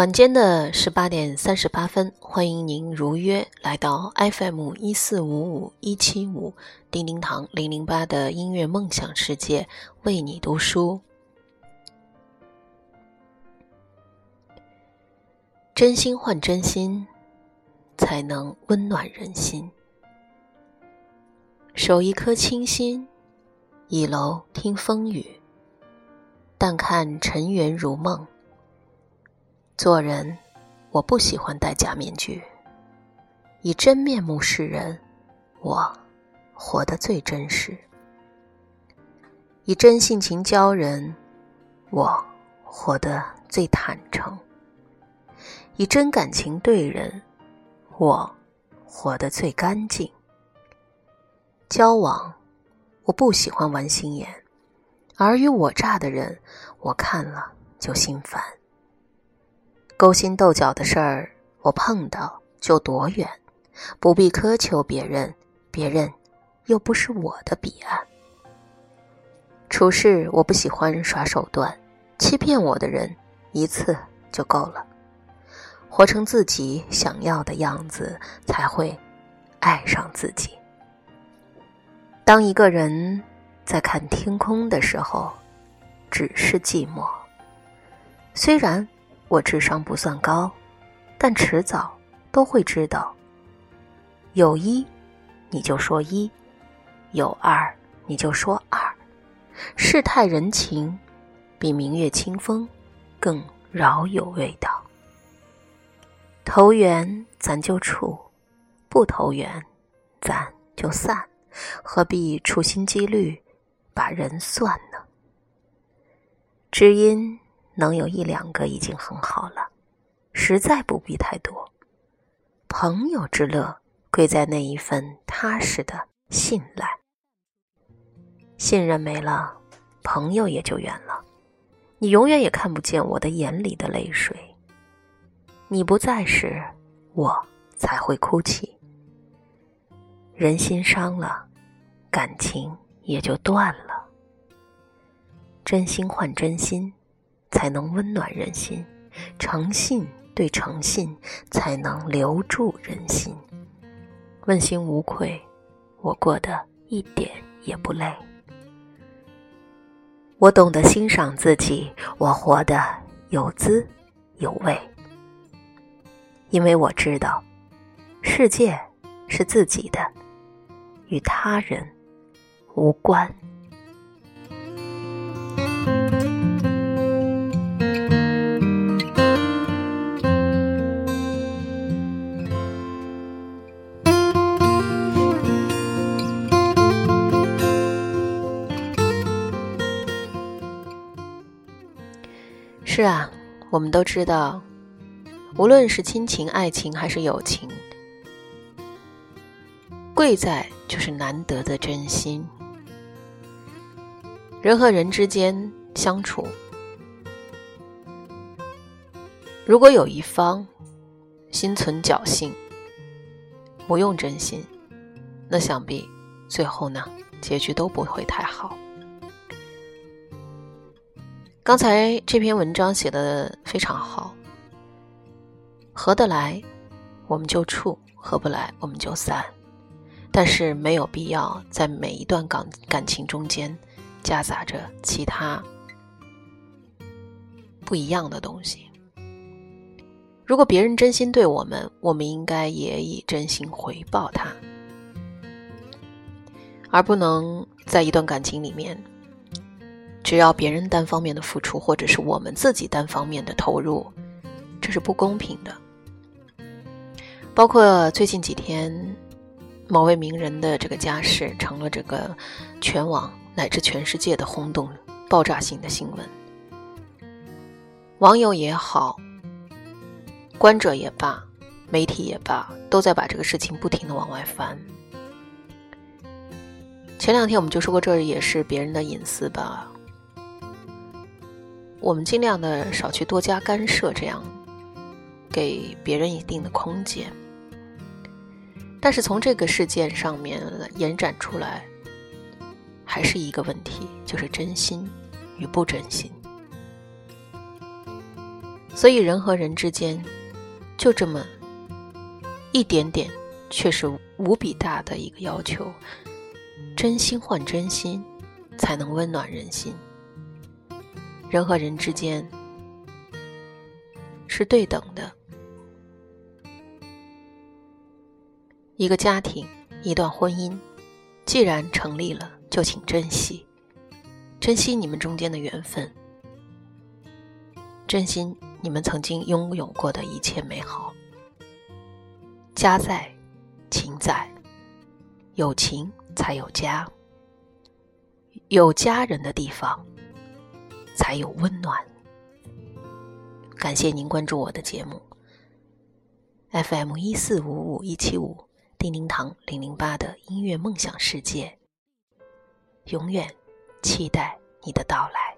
晚间的十八点三十八分，欢迎您如约来到 FM 一四五五一七五叮叮堂零零八的音乐梦想世界，为你读书。真心换真心，才能温暖人心。守一颗清心，倚楼听风雨。但看尘缘如梦。做人，我不喜欢戴假面具，以真面目示人，我活得最真实；以真性情交人，我活得最坦诚；以真感情对人，我活得最干净。交往，我不喜欢玩心眼，尔虞我诈的人，我看了就心烦。勾心斗角的事儿，我碰到就躲远，不必苛求别人，别人又不是我的彼岸。处事我不喜欢耍手段，欺骗我的人一次就够了。活成自己想要的样子，才会爱上自己。当一个人在看天空的时候，只是寂寞。虽然。我智商不算高，但迟早都会知道。有一，你就说一；有二，你就说二。世态人情，比明月清风更饶有味道。投缘咱就处，不投缘咱就散，何必处心积虑把人算呢？知音。能有一两个已经很好了，实在不必太多。朋友之乐，贵在那一份踏实的信赖。信任没了，朋友也就远了。你永远也看不见我的眼里的泪水。你不在时，我才会哭泣。人心伤了，感情也就断了。真心换真心。才能温暖人心，诚信对诚信，才能留住人心。问心无愧，我过得一点也不累。我懂得欣赏自己，我活得有滋有味。因为我知道，世界是自己的，与他人无关。是啊，我们都知道，无论是亲情、爱情还是友情，贵在就是难得的真心。人和人之间相处，如果有一方心存侥幸，不用真心，那想必最后呢，结局都不会太好。刚才这篇文章写的非常好，合得来我们就处，合不来我们就散，但是没有必要在每一段感感情中间夹杂着其他不一样的东西。如果别人真心对我们，我们应该也以真心回报他，而不能在一段感情里面。只要别人单方面的付出，或者是我们自己单方面的投入，这是不公平的。包括最近几天，某位名人的这个家世成了这个全网乃至全世界的轰动、爆炸性的新闻。网友也好，观者也罢，媒体也罢，都在把这个事情不停的往外翻。前两天我们就说过，这也是别人的隐私吧。我们尽量的少去多加干涉，这样给别人一定的空间。但是从这个事件上面延展出来，还是一个问题，就是真心与不真心。所以人和人之间，就这么一点点，却是无比大的一个要求。真心换真心，才能温暖人心。人和人之间是对等的，一个家庭，一段婚姻，既然成立了，就请珍惜，珍惜你们中间的缘分，珍惜你们曾经拥有过的一切美好。家在，情在，有情才有家，有家人的地方。才有温暖。感谢您关注我的节目，FM 一四五五一七五，叮叮堂零零八的音乐梦想世界，永远期待你的到来。